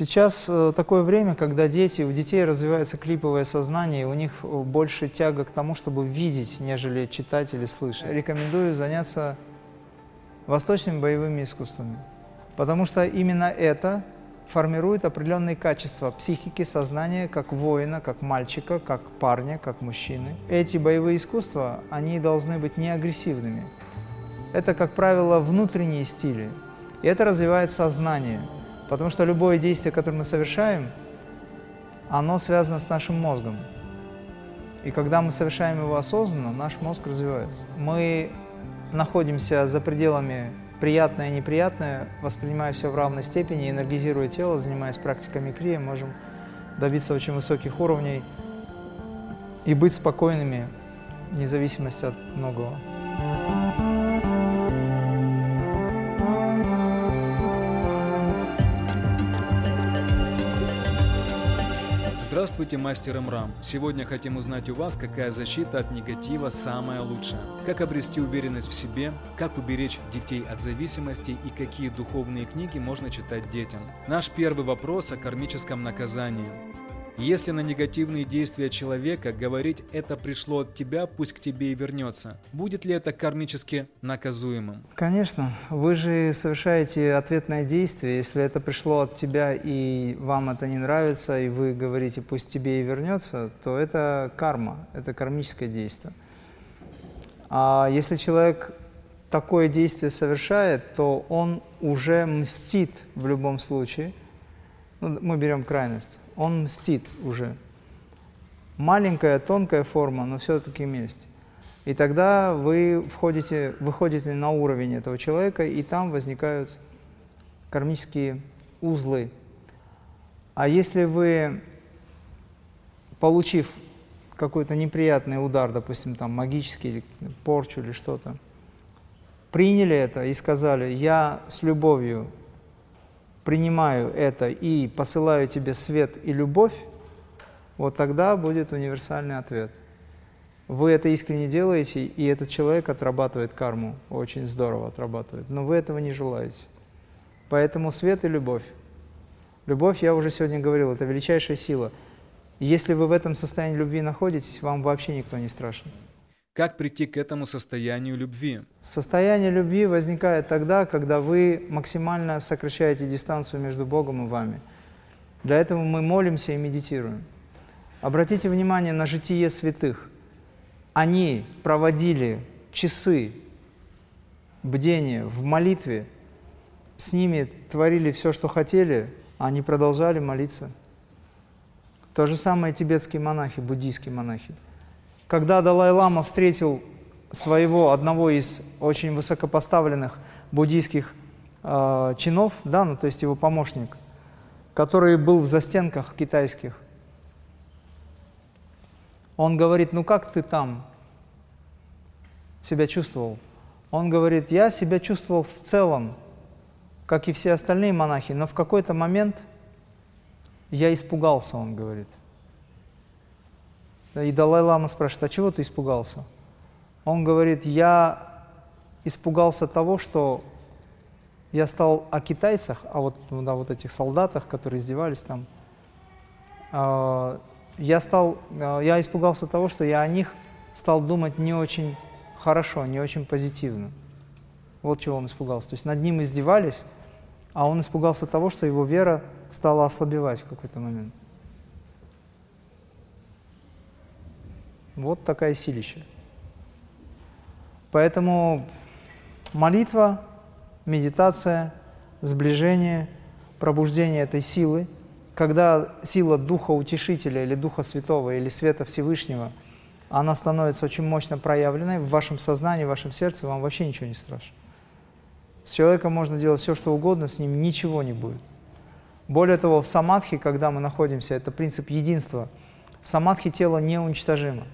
Сейчас э, такое время, когда дети, у детей развивается клиповое сознание, и у них э, больше тяга к тому, чтобы видеть, нежели читать или слышать. Рекомендую заняться восточными боевыми искусствами, потому что именно это формирует определенные качества психики, сознания, как воина, как мальчика, как парня, как мужчины. Эти боевые искусства, они должны быть не агрессивными. Это, как правило, внутренние стили, и это развивает сознание – Потому что любое действие, которое мы совершаем, оно связано с нашим мозгом. И когда мы совершаем его осознанно, наш мозг развивается. Мы находимся за пределами приятное и неприятное, воспринимая все в равной степени, энергизируя тело, занимаясь практиками крия, можем добиться очень высоких уровней и быть спокойными, вне зависимости от многого. Здравствуйте, мастер Мрам. Сегодня хотим узнать у вас, какая защита от негатива самая лучшая. Как обрести уверенность в себе, как уберечь детей от зависимости и какие духовные книги можно читать детям. Наш первый вопрос о кармическом наказании. Если на негативные действия человека говорить «это пришло от тебя, пусть к тебе и вернется», будет ли это кармически наказуемым? Конечно. Вы же совершаете ответное действие. Если это пришло от тебя и вам это не нравится, и вы говорите «пусть тебе и вернется», то это карма, это кармическое действие. А если человек такое действие совершает, то он уже мстит в любом случае. Ну, мы берем крайность он мстит уже. Маленькая, тонкая форма, но все-таки месть. И тогда вы входите, выходите на уровень этого человека, и там возникают кармические узлы. А если вы, получив какой-то неприятный удар, допустим, там магический или порчу или что-то, приняли это и сказали, я с любовью принимаю это и посылаю тебе свет и любовь, вот тогда будет универсальный ответ. Вы это искренне делаете, и этот человек отрабатывает карму, очень здорово отрабатывает, но вы этого не желаете. Поэтому свет и любовь. Любовь, я уже сегодня говорил, это величайшая сила. Если вы в этом состоянии любви находитесь, вам вообще никто не страшен. Как прийти к этому состоянию любви? Состояние любви возникает тогда, когда вы максимально сокращаете дистанцию между Богом и вами. Для этого мы молимся и медитируем. Обратите внимание на житие святых. Они проводили часы бдения в молитве, с ними творили все, что хотели, а они продолжали молиться. То же самое тибетские монахи, буддийские монахи – когда Далай-Лама встретил своего одного из очень высокопоставленных буддийских э, чинов, да, ну то есть его помощник, который был в застенках китайских, он говорит, ну как ты там себя чувствовал? Он говорит, я себя чувствовал в целом, как и все остальные монахи, но в какой-то момент я испугался, он говорит. И Далай-Лама спрашивает, а чего ты испугался? Он говорит, я испугался того, что я стал о китайцах, о вот, ну да, вот этих солдатах, которые издевались там, э, я, стал, э, я испугался того, что я о них стал думать не очень хорошо, не очень позитивно. Вот чего он испугался. То есть над ним издевались, а он испугался того, что его вера стала ослабевать в какой-то момент. Вот такая силища. Поэтому молитва, медитация, сближение, пробуждение этой силы, когда сила Духа Утешителя или Духа Святого или Света Всевышнего, она становится очень мощно проявленной в вашем сознании, в вашем сердце, вам вообще ничего не страшно. С человеком можно делать все, что угодно, с ним ничего не будет. Более того, в самадхи, когда мы находимся, это принцип единства, в самадхи тело неуничтожимо.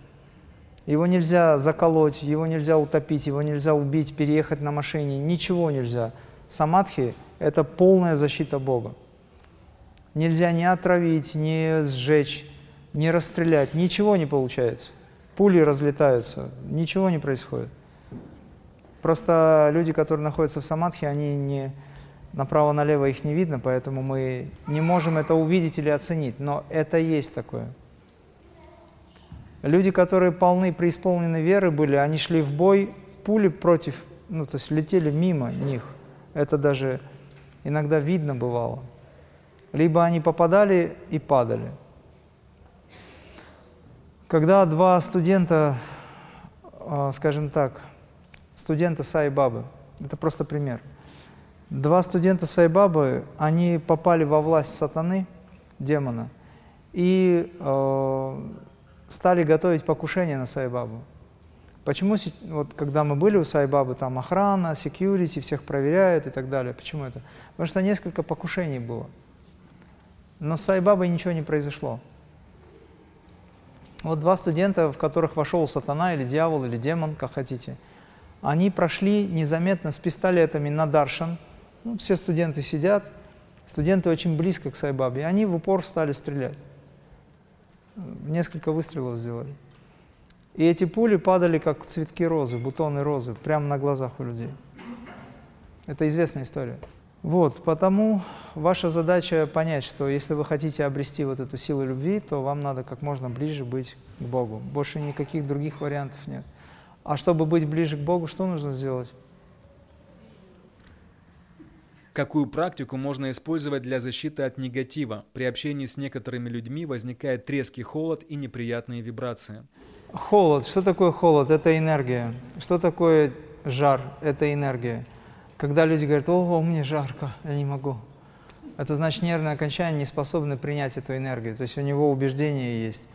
Его нельзя заколоть, его нельзя утопить, его нельзя убить, переехать на машине, ничего нельзя. Самадхи – это полная защита Бога. Нельзя ни отравить, ни сжечь, ни расстрелять, ничего не получается. Пули разлетаются, ничего не происходит. Просто люди, которые находятся в самадхи, они не, Направо-налево их не видно, поэтому мы не можем это увидеть или оценить, но это есть такое. Люди, которые полны, преисполнены веры были, они шли в бой, пули против, ну, то есть летели мимо них. Это даже иногда видно бывало. Либо они попадали и падали. Когда два студента, а, скажем так, студента Сайбабы, это просто пример. Два студента Сайбабы, они попали во власть сатаны, демона, и э, стали готовить покушение на Сайбабу. Почему, вот когда мы были у Сайбабы, там охрана, секьюрити, всех проверяют и так далее. Почему это? Потому что несколько покушений было. Но с Сайбабой ничего не произошло. Вот два студента, в которых вошел сатана или дьявол, или демон, как хотите, они прошли незаметно с пистолетами на Даршан. Ну, все студенты сидят, студенты очень близко к Сайбабе, они в упор стали стрелять. Несколько выстрелов сделали. И эти пули падали, как цветки розы, бутоны розы, прямо на глазах у людей. Это известная история. Вот, потому ваша задача понять, что если вы хотите обрести вот эту силу любви, то вам надо как можно ближе быть к Богу. Больше никаких других вариантов нет. А чтобы быть ближе к Богу, что нужно сделать? Какую практику можно использовать для защиты от негатива? При общении с некоторыми людьми возникает резкий холод и неприятные вибрации. Холод. Что такое холод? Это энергия. Что такое жар? Это энергия. Когда люди говорят, о, мне жарко, я не могу. Это значит, нервное окончание не способно принять эту энергию. То есть у него убеждение есть.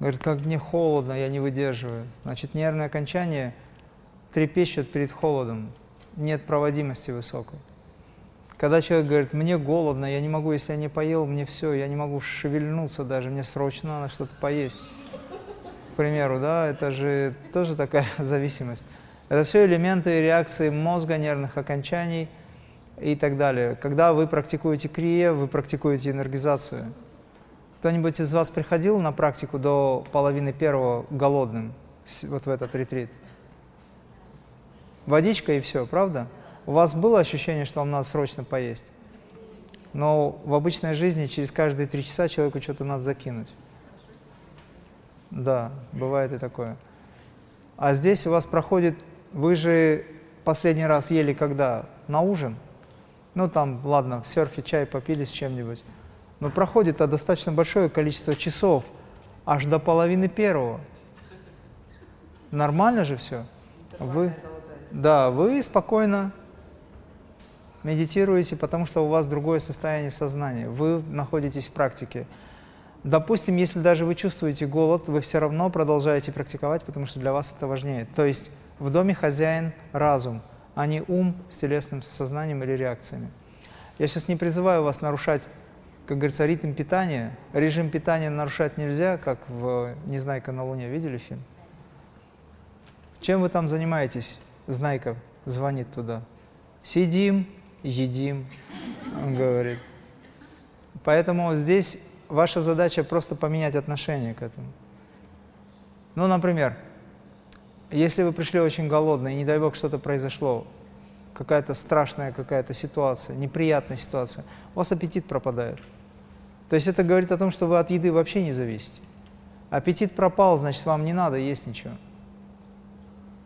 Говорит, как мне холодно, я не выдерживаю. Значит, нервное окончание трепещет перед холодом. Нет проводимости высокой. Когда человек говорит, мне голодно, я не могу, если я не поел, мне все, я не могу шевельнуться даже, мне срочно надо что-то поесть примеру, да, это же тоже такая зависимость. Это все элементы реакции мозга, нервных окончаний и так далее. Когда вы практикуете крие, вы практикуете энергизацию. Кто-нибудь из вас приходил на практику до половины первого голодным, вот в этот ретрит? Водичка и все, правда? У вас было ощущение, что вам надо срочно поесть? Но в обычной жизни через каждые три часа человеку что-то надо закинуть. Да, бывает и такое. А здесь у вас проходит, вы же последний раз ели когда? На ужин? Ну там, ладно, в серфе чай попили с чем-нибудь. Но проходит а достаточно большое количество часов, аж до половины первого. Нормально же все? Вы, да, вы спокойно медитируете, потому что у вас другое состояние сознания. Вы находитесь в практике. Допустим, если даже вы чувствуете голод, вы все равно продолжаете практиковать, потому что для вас это важнее. То есть в доме хозяин разум, а не ум с телесным сознанием или реакциями. Я сейчас не призываю вас нарушать, как говорится, ритм питания. Режим питания нарушать нельзя, как в «Незнайка на Луне». Видели фильм? Чем вы там занимаетесь? Знайка звонит туда. Сидим, едим, он говорит. Поэтому здесь ваша задача просто поменять отношение к этому. Ну, например, если вы пришли очень голодные, не дай бог что-то произошло, какая-то страшная какая-то ситуация, неприятная ситуация, у вас аппетит пропадает. То есть это говорит о том, что вы от еды вообще не зависите. Аппетит пропал, значит, вам не надо есть ничего.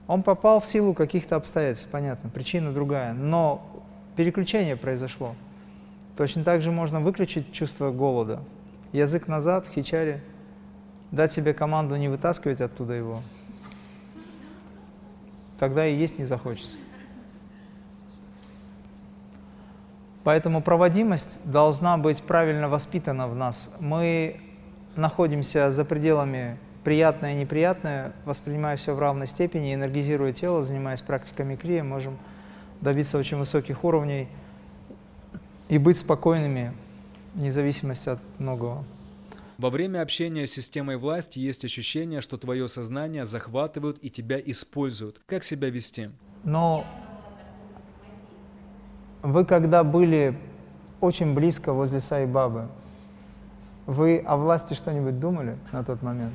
Он попал в силу каких-то обстоятельств, понятно, причина другая, но переключение произошло. Точно так же можно выключить чувство голода, язык назад в хичаре, дать себе команду не вытаскивать оттуда его, тогда и есть не захочется. Поэтому проводимость должна быть правильно воспитана в нас. Мы находимся за пределами приятное и неприятное, воспринимая все в равной степени, энергизируя тело, занимаясь практиками крия, можем добиться очень высоких уровней и быть спокойными независимости от многого. Во время общения с системой власти есть ощущение, что твое сознание захватывают и тебя используют. Как себя вести? Но вы когда были очень близко возле Саи-Бабы, вы о власти что-нибудь думали на тот момент?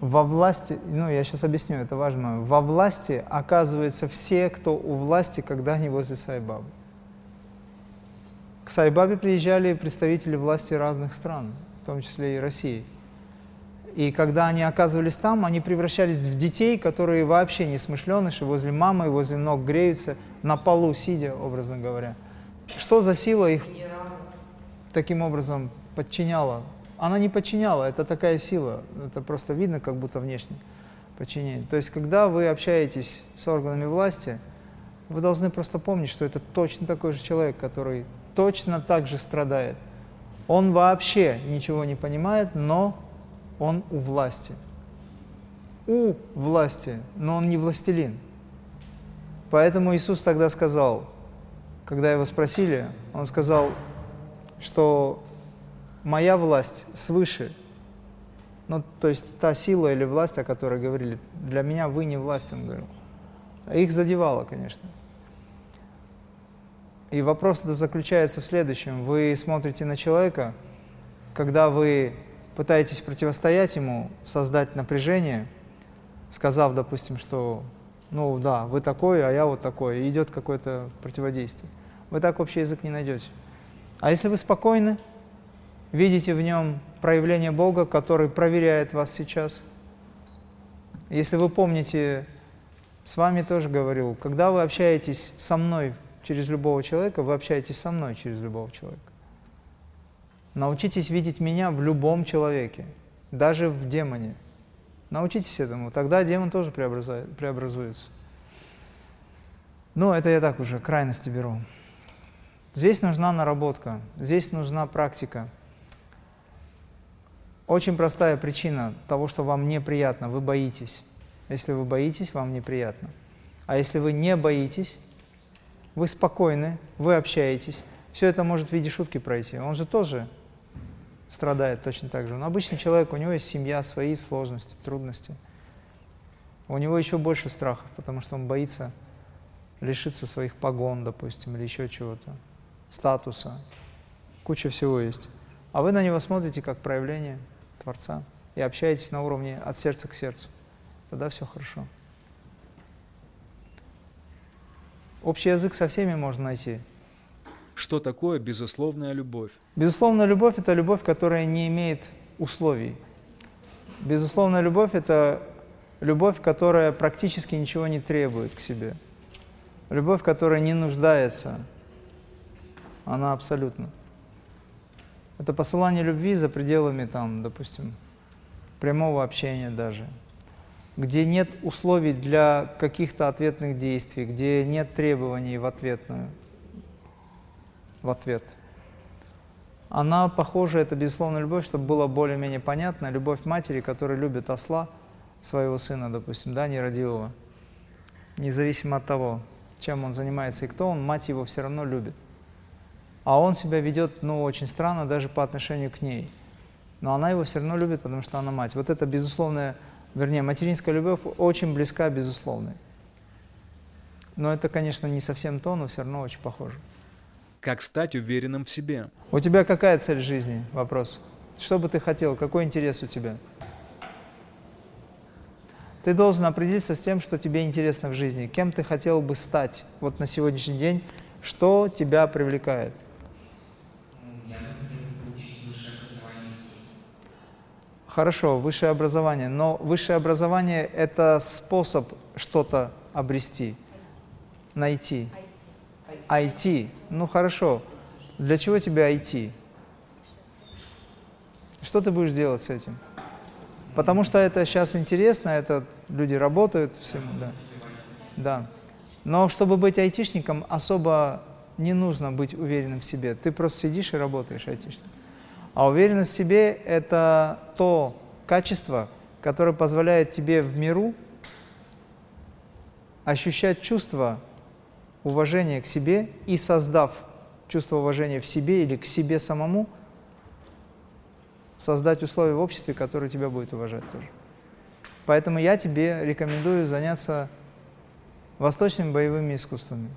Во власти, ну я сейчас объясню, это важно, во власти оказываются все, кто у власти, когда они возле Саи-Бабы. К Сайбабе приезжали представители власти разных стран, в том числе и России. И когда они оказывались там, они превращались в детей, которые вообще не смышленыши, возле мамы, возле ног греются, на полу сидя, образно говоря. Что за сила их таким образом подчиняла? Она не подчиняла, это такая сила, это просто видно, как будто внешне подчинение. То есть, когда вы общаетесь с органами власти, вы должны просто помнить, что это точно такой же человек, который точно так же страдает. Он вообще ничего не понимает, но он у власти. У власти, но он не властелин. Поэтому Иисус тогда сказал, когда его спросили, он сказал, что моя власть свыше. Ну, то есть та сила или власть, о которой говорили, для меня вы не власть, он говорил. Их задевало, конечно. И вопрос заключается в следующем. Вы смотрите на человека, когда вы пытаетесь противостоять ему, создать напряжение, сказав, допустим, что, ну да, вы такой, а я вот такой, и идет какое-то противодействие. Вы так общий язык не найдете. А если вы спокойны, видите в нем проявление Бога, который проверяет вас сейчас, если вы помните, с вами тоже говорил, когда вы общаетесь со мной через любого человека, вы общаетесь со мной через любого человека. Научитесь видеть меня в любом человеке, даже в демоне. Научитесь этому, тогда демон тоже преобразуется. Ну, это я так уже крайности беру. Здесь нужна наработка, здесь нужна практика. Очень простая причина того, что вам неприятно, вы боитесь. Если вы боитесь, вам неприятно. А если вы не боитесь, вы спокойны, вы общаетесь, все это может в виде шутки пройти. Он же тоже страдает точно так же. Но обычный человек, у него есть семья, свои сложности, трудности. У него еще больше страхов, потому что он боится лишиться своих погон, допустим, или еще чего-то, статуса. Куча всего есть. А вы на него смотрите как проявление Творца и общаетесь на уровне от сердца к сердцу. Тогда все хорошо. Общий язык со всеми можно найти. Что такое безусловная любовь? Безусловная любовь – это любовь, которая не имеет условий. Безусловная любовь – это любовь, которая практически ничего не требует к себе. Любовь, которая не нуждается. Она абсолютно. Это посылание любви за пределами, там, допустим, прямого общения даже, где нет условий для каких-то ответных действий, где нет требований в ответную в ответ. Она похожа, это безусловно любовь, чтобы было более-менее понятно, любовь матери, которая любит осла, своего сына, допустим, да, нерадивого. Независимо от того, чем он занимается и кто он, мать его все равно любит. А он себя ведет, ну, очень странно даже по отношению к ней. Но она его все равно любит, потому что она мать. Вот это безусловная, вернее, материнская любовь очень близка безусловной. Но это, конечно, не совсем то, но все равно очень похоже. Как стать уверенным в себе? У тебя какая цель жизни? Вопрос. Что бы ты хотел? Какой интерес у тебя? Ты должен определиться с тем, что тебе интересно в жизни. Кем ты хотел бы стать вот на сегодняшний день? Что тебя привлекает? Хорошо, высшее образование. Но высшее образование – это способ что-то обрести, найти. IT. Ну хорошо. Для чего тебе IT? Что ты будешь делать с этим? Потому что это сейчас интересно, это люди работают, всем, да. Да. Но чтобы быть айтишником, особо не нужно быть уверенным в себе. Ты просто сидишь и работаешь айтишником. А уверенность в себе – это то качество, которое позволяет тебе в миру ощущать чувства уважение к себе и создав чувство уважения в себе или к себе самому, создать условия в обществе, которые тебя будет уважать тоже. Поэтому я тебе рекомендую заняться восточными боевыми искусствами.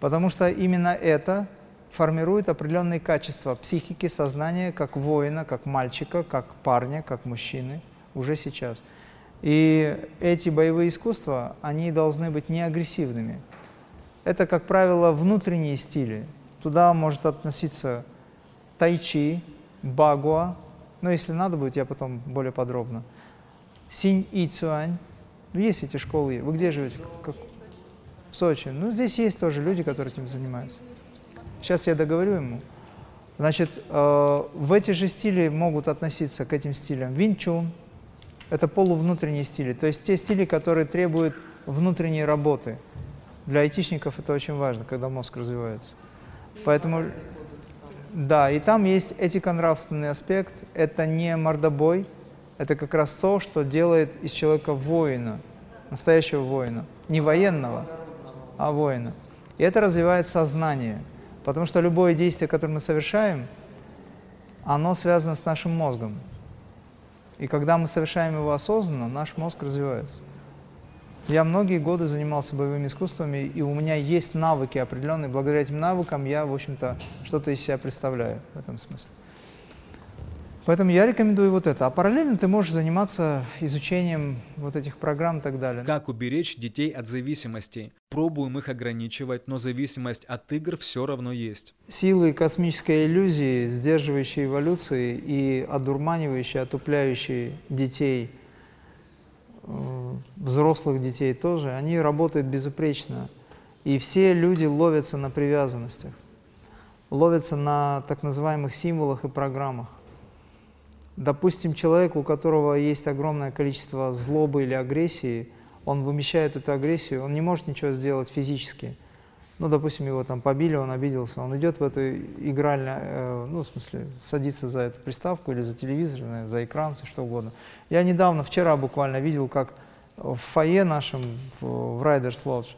Потому что именно это формирует определенные качества психики, сознания, как воина, как мальчика, как парня, как мужчины уже сейчас. И эти боевые искусства, они должны быть не агрессивными – это, как правило, внутренние стили. Туда может относиться тайчи, багуа, но если надо будет, я потом более подробно. Синь и цюань. Есть эти школы. Вы где живете? Как? В Сочи. Ну, здесь есть тоже люди, которые этим занимаются. Сейчас я договорю ему. Значит, э, в эти же стили могут относиться к этим стилям винчун. Это полувнутренние стили. То есть те стили, которые требуют внутренней работы. Для айтишников это очень важно, когда мозг развивается. Поэтому, да, и там есть этико-нравственный аспект. Это не мордобой, это как раз то, что делает из человека воина, настоящего воина. Не военного, а воина. И это развивает сознание. Потому что любое действие, которое мы совершаем, оно связано с нашим мозгом. И когда мы совершаем его осознанно, наш мозг развивается. Я многие годы занимался боевыми искусствами, и у меня есть навыки определенные. Благодаря этим навыкам я, в общем-то, что-то из себя представляю в этом смысле. Поэтому я рекомендую вот это. А параллельно ты можешь заниматься изучением вот этих программ и так далее. Как уберечь детей от зависимостей? Пробуем их ограничивать, но зависимость от игр все равно есть. Силы космической иллюзии, сдерживающие эволюции и одурманивающие, отупляющие детей, э, взрослых детей тоже, они работают безупречно. И все люди ловятся на привязанностях, ловятся на так называемых символах и программах. Допустим, человек, у которого есть огромное количество злобы или агрессии, он вымещает эту агрессию, он не может ничего сделать физически. Ну, допустим, его там побили, он обиделся, он идет в эту игральную, э, ну, в смысле, садится за эту приставку или за телевизор, за экран, что угодно. Я недавно, вчера буквально видел, как в фойе нашем, в, в Riders Lodge,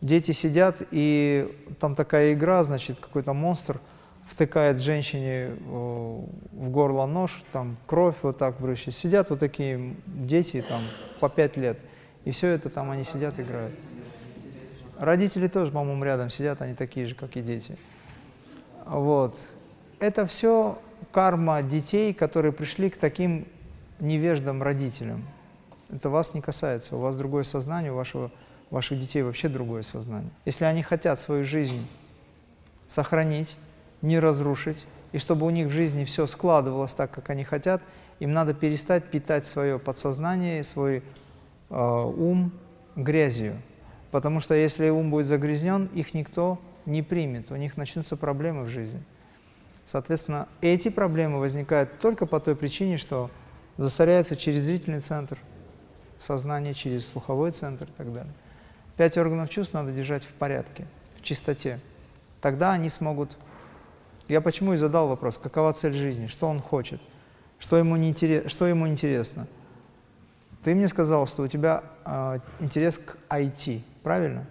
дети сидят, и там такая игра, значит, какой-то монстр – втыкает женщине в горло нож, там кровь вот так брызжет. Сидят вот такие дети, там, по пять лет, и все это там они сидят, играют. Родители тоже, по-моему, рядом сидят, они такие же, как и дети. Вот. Это все карма детей, которые пришли к таким невеждам родителям. Это вас не касается, у вас другое сознание, у вашего, ваших детей вообще другое сознание. Если они хотят свою жизнь сохранить, не разрушить, и чтобы у них в жизни все складывалось так, как они хотят, им надо перестать питать свое подсознание, свой э, ум грязью. Потому что если ум будет загрязнен, их никто не примет, у них начнутся проблемы в жизни. Соответственно, эти проблемы возникают только по той причине, что засоряется через зрительный центр сознание, через слуховой центр и так далее. Пять органов чувств надо держать в порядке, в чистоте. Тогда они смогут я почему и задал вопрос, какова цель жизни, что он хочет, что ему, не интерес, что ему интересно. Ты мне сказал, что у тебя э, интерес к IT, правильно?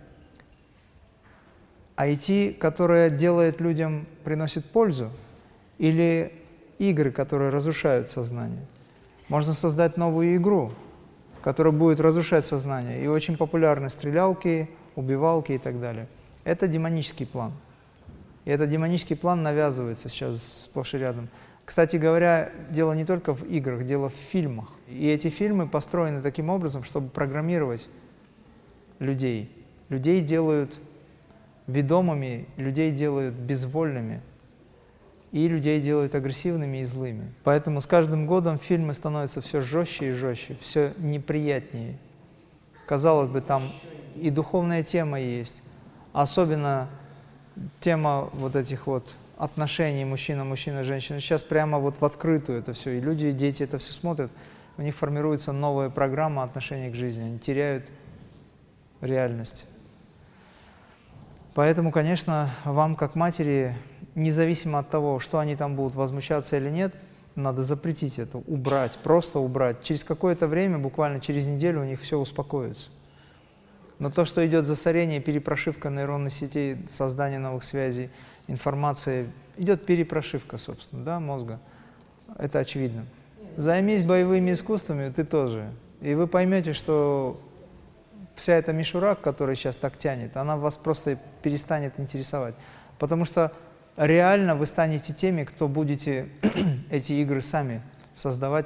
IT, которое делает людям, приносит пользу, или игры, которые разрушают сознание? Можно создать новую игру, которая будет разрушать сознание. И очень популярны стрелялки, убивалки и так далее. Это демонический план. И этот демонический план навязывается сейчас сплошь и рядом. Кстати говоря, дело не только в играх, дело в фильмах. И эти фильмы построены таким образом, чтобы программировать людей. Людей делают ведомыми, людей делают безвольными, и людей делают агрессивными и злыми. Поэтому с каждым годом фильмы становятся все жестче и жестче, все неприятнее. Казалось бы, там и духовная тема есть, особенно тема вот этих вот отношений мужчина, мужчина, женщина, сейчас прямо вот в открытую это все. И люди, и дети это все смотрят, у них формируется новая программа отношения к жизни, они теряют реальность. Поэтому, конечно, вам как матери, независимо от того, что они там будут возмущаться или нет, надо запретить это, убрать, просто убрать. Через какое-то время, буквально через неделю у них все успокоится. Но то, что идет засорение, перепрошивка нейронных сетей, создание новых связей, информация, идет перепрошивка, собственно, да, мозга. Это очевидно. Займись боевыми искусствами, ты тоже. И вы поймете, что вся эта мишура, которая сейчас так тянет, она вас просто перестанет интересовать. Потому что реально вы станете теми, кто будете эти игры сами создавать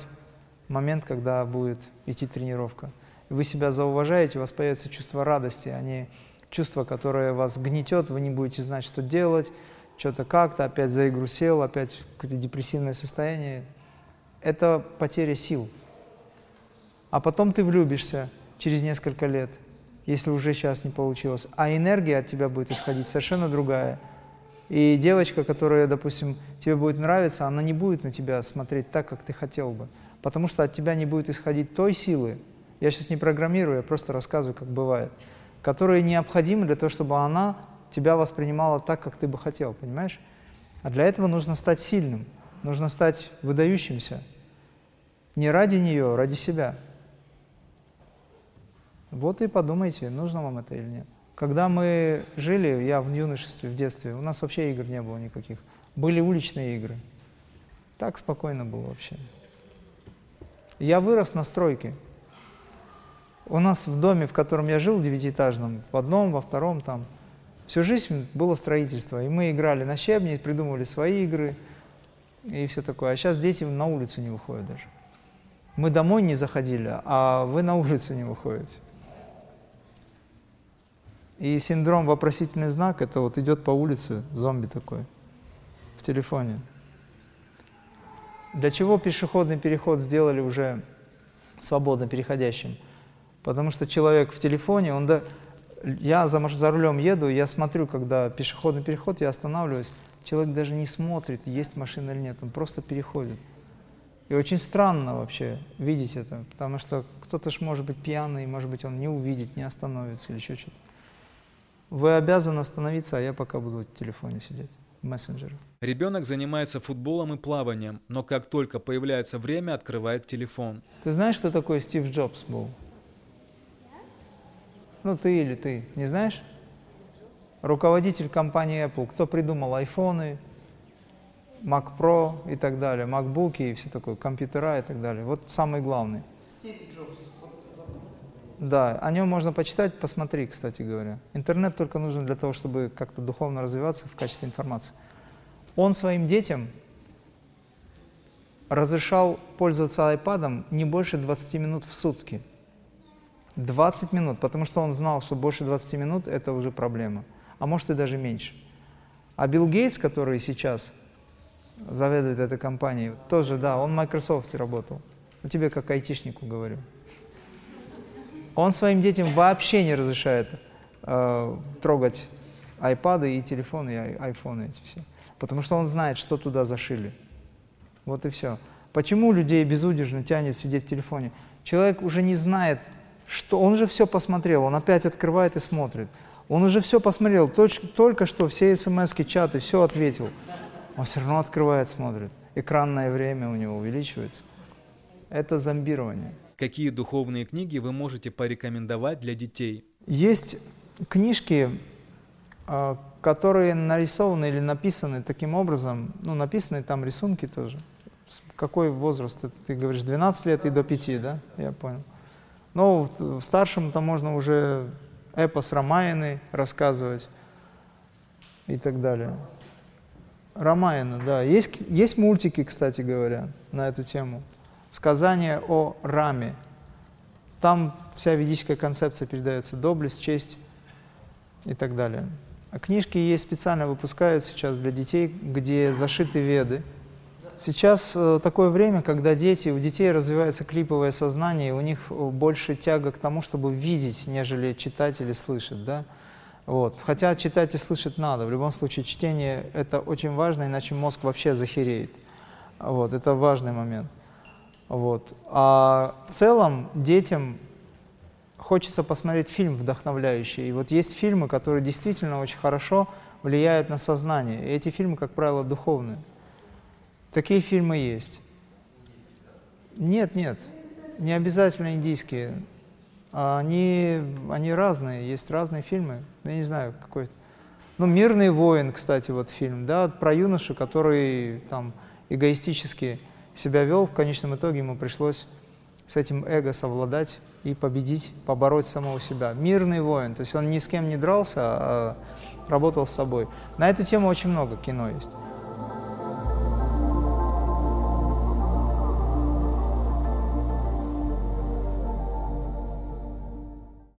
в момент, когда будет идти тренировка вы себя зауважаете, у вас появится чувство радости, а не чувство, которое вас гнетет, вы не будете знать, что делать, что-то как-то, опять за игру сел, опять какое-то депрессивное состояние. Это потеря сил. А потом ты влюбишься через несколько лет, если уже сейчас не получилось. А энергия от тебя будет исходить совершенно другая. И девочка, которая, допустим, тебе будет нравиться, она не будет на тебя смотреть так, как ты хотел бы. Потому что от тебя не будет исходить той силы, я сейчас не программирую, я просто рассказываю, как бывает, которые необходимы для того, чтобы она тебя воспринимала так, как ты бы хотел, понимаешь? А для этого нужно стать сильным, нужно стать выдающимся. Не ради нее, а ради себя. Вот и подумайте, нужно вам это или нет. Когда мы жили, я в юношестве, в детстве, у нас вообще игр не было никаких. Были уличные игры. Так спокойно было вообще. Я вырос на стройке. У нас в доме, в котором я жил, девятиэтажном, в одном, во втором там, всю жизнь было строительство. И мы играли на щебне, придумывали свои игры и все такое. А сейчас дети на улицу не выходят даже. Мы домой не заходили, а вы на улицу не выходите. И синдром вопросительный знак, это вот идет по улице, зомби такой, в телефоне. Для чего пешеходный переход сделали уже свободно переходящим? Потому что человек в телефоне, он да, я за, за рулем еду, я смотрю, когда пешеходный переход, я останавливаюсь, человек даже не смотрит, есть машина или нет, он просто переходит. И очень странно вообще видеть это, потому что кто-то ж может быть пьяный, может быть он не увидит, не остановится или еще что-то. Вы обязаны остановиться, а я пока буду в телефоне сидеть, в мессенджере. Ребенок занимается футболом и плаванием, но как только появляется время, открывает телефон. Ты знаешь, кто такой Стив Джобс был? Ну, ты или ты, не знаешь? Руководитель компании Apple. Кто придумал айфоны, Mac Pro и так далее, MacBook и все такое, компьютера и так далее. Вот самый главный. Стив Джобс. Да, о нем можно почитать, посмотри, кстати говоря. Интернет только нужен для того, чтобы как-то духовно развиваться в качестве информации. Он своим детям разрешал пользоваться айпадом не больше 20 минут в сутки. 20 минут, потому что он знал, что больше 20 минут – это уже проблема, а может и даже меньше. А Билл Гейтс, который сейчас заведует этой компанией, тоже, да, он в Microsoft работал. Ну, тебе как айтишнику говорю. Он своим детям вообще не разрешает э, трогать айпады и телефоны, и айфоны эти все. Потому что он знает, что туда зашили. Вот и все. Почему людей безудержно тянет сидеть в телефоне? Человек уже не знает, что он же все посмотрел, он опять открывает и смотрит. Он уже все посмотрел, только, только что все смс чаты, все ответил. Он все равно открывает, смотрит. Экранное время у него увеличивается. Это зомбирование. Какие духовные книги вы можете порекомендовать для детей? Есть книжки, а, которые нарисованы или написаны таким образом, ну, написаны там рисунки тоже. Какой возраст? Ты говоришь, 12 лет и до 5, да? Я понял. Но в, старшем там можно уже эпос Рамаяны рассказывать и так далее. Рамаяна, да. Есть, есть мультики, кстати говоря, на эту тему. Сказание о Раме. Там вся ведическая концепция передается, доблесть, честь и так далее. А книжки есть специально выпускают сейчас для детей, где зашиты веды – Сейчас э, такое время, когда дети, у детей развивается клиповое сознание, у них э, больше тяга к тому, чтобы видеть, нежели читать или слышать, да? Вот. Хотя читать и слышать надо. В любом случае чтение – это очень важно, иначе мозг вообще захереет. Вот. Это важный момент. Вот. А в целом детям хочется посмотреть фильм вдохновляющий. И вот есть фильмы, которые действительно очень хорошо влияют на сознание. И эти фильмы, как правило, духовные. Такие фильмы есть. Нет, нет, не обязательно индийские. Они, они разные, есть разные фильмы. Я не знаю, какой. Ну, «Мирный воин», кстати, вот фильм, да, про юношу, который там эгоистически себя вел, в конечном итоге ему пришлось с этим эго совладать и победить, побороть самого себя. Мирный воин, то есть он ни с кем не дрался, а работал с собой. На эту тему очень много кино есть.